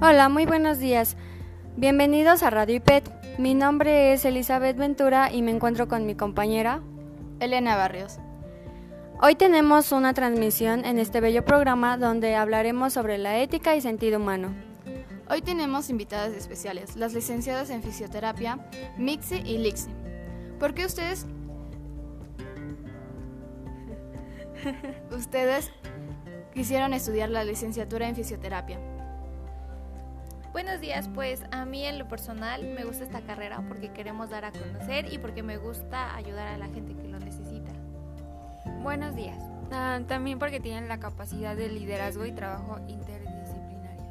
Hola, muy buenos días. Bienvenidos a Radio IPET. Mi nombre es Elizabeth Ventura y me encuentro con mi compañera Elena Barrios. Hoy tenemos una transmisión en este bello programa donde hablaremos sobre la ética y sentido humano. Hoy tenemos invitadas especiales, las licenciadas en fisioterapia Mixi y Lixi. ¿Por qué ustedes ustedes quisieron estudiar la licenciatura en fisioterapia? Buenos días, pues a mí en lo personal me gusta esta carrera porque queremos dar a conocer y porque me gusta ayudar a la gente que lo necesita. Buenos días, ah, también porque tienen la capacidad de liderazgo y trabajo interdisciplinario.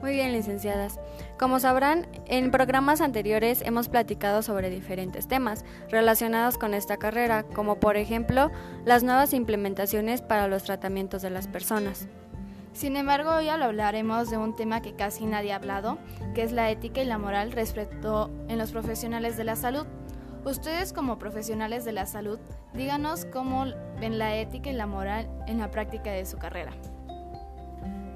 Muy bien, licenciadas. Como sabrán, en programas anteriores hemos platicado sobre diferentes temas relacionados con esta carrera, como por ejemplo las nuevas implementaciones para los tratamientos de las personas. Sin embargo, hoy hablaremos de un tema que casi nadie ha hablado, que es la ética y la moral respecto en los profesionales de la salud. Ustedes como profesionales de la salud, díganos cómo ven la ética y la moral en la práctica de su carrera.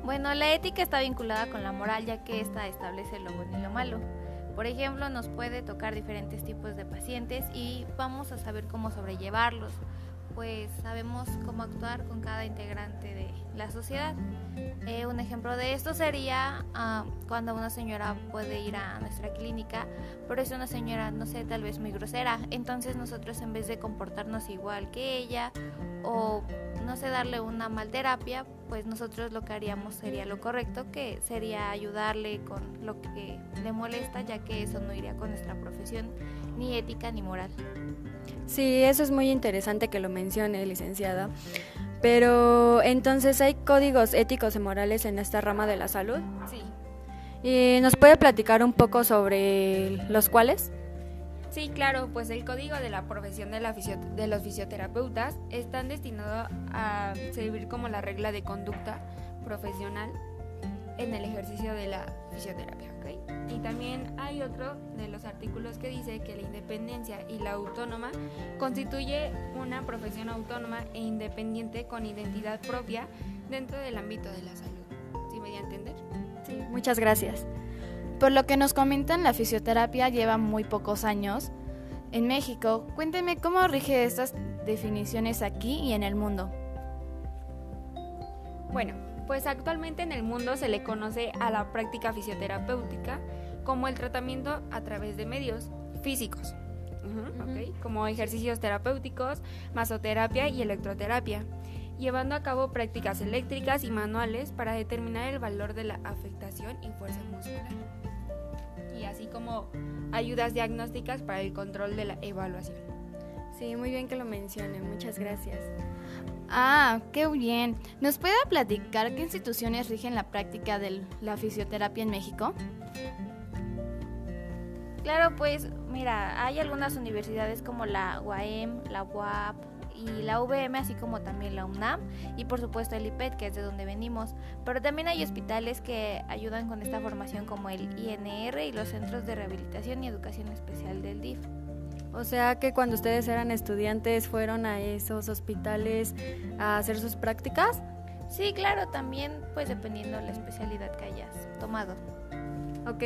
Bueno, la ética está vinculada con la moral ya que ésta establece lo bueno y lo malo. Por ejemplo, nos puede tocar diferentes tipos de pacientes y vamos a saber cómo sobrellevarlos pues sabemos cómo actuar con cada integrante de la sociedad. Eh, un ejemplo de esto sería ah, cuando una señora puede ir a nuestra clínica, pero es una señora, no sé, tal vez muy grosera. Entonces nosotros en vez de comportarnos igual que ella o no sé, darle una mal terapia, pues nosotros lo que haríamos sería lo correcto, que sería ayudarle con lo que le molesta, ya que eso no iría con nuestra profesión, ni ética ni moral. Sí, eso es muy interesante que lo mencione, licenciada. Pero entonces, ¿hay códigos éticos y morales en esta rama de la salud? Sí. ¿Y nos puede platicar un poco sobre los cuales? Sí, claro, pues el código de la profesión de, la de los fisioterapeutas están destinados a servir como la regla de conducta profesional en el ejercicio de la fisioterapia. Y también hay otro de los artículos que dice que la independencia y la autónoma constituye una profesión autónoma e independiente con identidad propia dentro del ámbito de la salud. ¿Sí me di a entender? Sí, muchas gracias. Por lo que nos comentan, la fisioterapia lleva muy pocos años en México. Cuénteme cómo rige estas definiciones aquí y en el mundo. Bueno, pues actualmente en el mundo se le conoce a la práctica fisioterapéutica como el tratamiento a través de medios físicos, como ejercicios terapéuticos, masoterapia y electroterapia, llevando a cabo prácticas eléctricas y manuales para determinar el valor de la afectación y fuerza muscular, y así como ayudas diagnósticas para el control de la evaluación. Sí, muy bien que lo mencione, muchas gracias. Ah, qué bien. ¿Nos puede platicar qué instituciones rigen la práctica de la fisioterapia en México? Claro, pues mira, hay algunas universidades como la UAM, la UAP y la UVM, así como también la UNAM y por supuesto el IPET, que es de donde venimos. Pero también hay hospitales que ayudan con esta formación como el INR y los Centros de Rehabilitación y Educación Especial del DIF. O sea que cuando ustedes eran estudiantes fueron a esos hospitales a hacer sus prácticas. Sí, claro, también pues dependiendo de la especialidad que hayas tomado. Ok.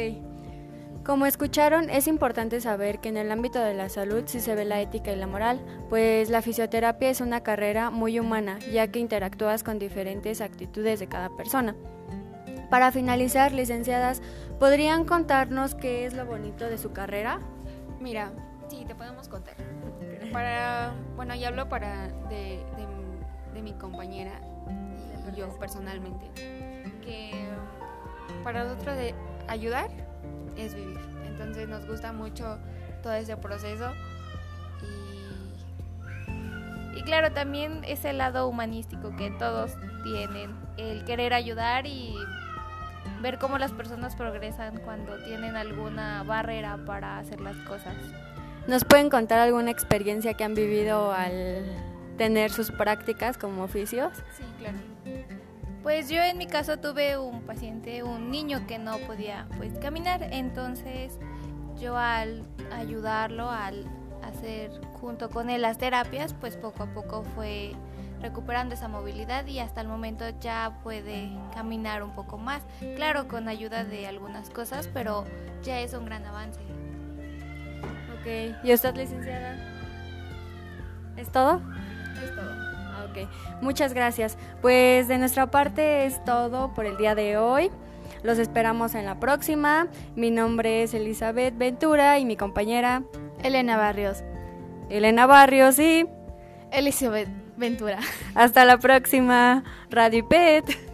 Como escucharon, es importante saber que en el ámbito de la salud sí se ve la ética y la moral, pues la fisioterapia es una carrera muy humana, ya que interactúas con diferentes actitudes de cada persona. Para finalizar, licenciadas, ¿podrían contarnos qué es lo bonito de su carrera? Mira, Sí, te podemos contar. Para, bueno, y hablo para de, de, mi compañera y yo personalmente, que para nosotros ayudar es vivir. Entonces nos gusta mucho todo ese proceso y... Y claro, también ese lado humanístico que todos tienen, el querer ayudar y ver cómo las personas progresan cuando tienen alguna barrera para hacer las cosas. ¿Nos pueden contar alguna experiencia que han vivido al tener sus prácticas como oficios? Sí, claro. Pues yo en mi caso tuve un paciente, un niño que no podía pues caminar, entonces yo al ayudarlo, al hacer junto con él las terapias, pues poco a poco fue recuperando esa movilidad y hasta el momento ya puede caminar un poco más. Claro, con ayuda de algunas cosas, pero ya es un gran avance. Ok, ¿y usted, licenciada? ¿Es todo? Es todo. Ah, Ok, muchas gracias. Pues de nuestra parte es todo por el día de hoy. Los esperamos en la próxima. Mi nombre es Elizabeth Ventura y mi compañera Elena Barrios. Elena Barrios y Elizabeth Ventura. hasta la próxima. Radio Pet.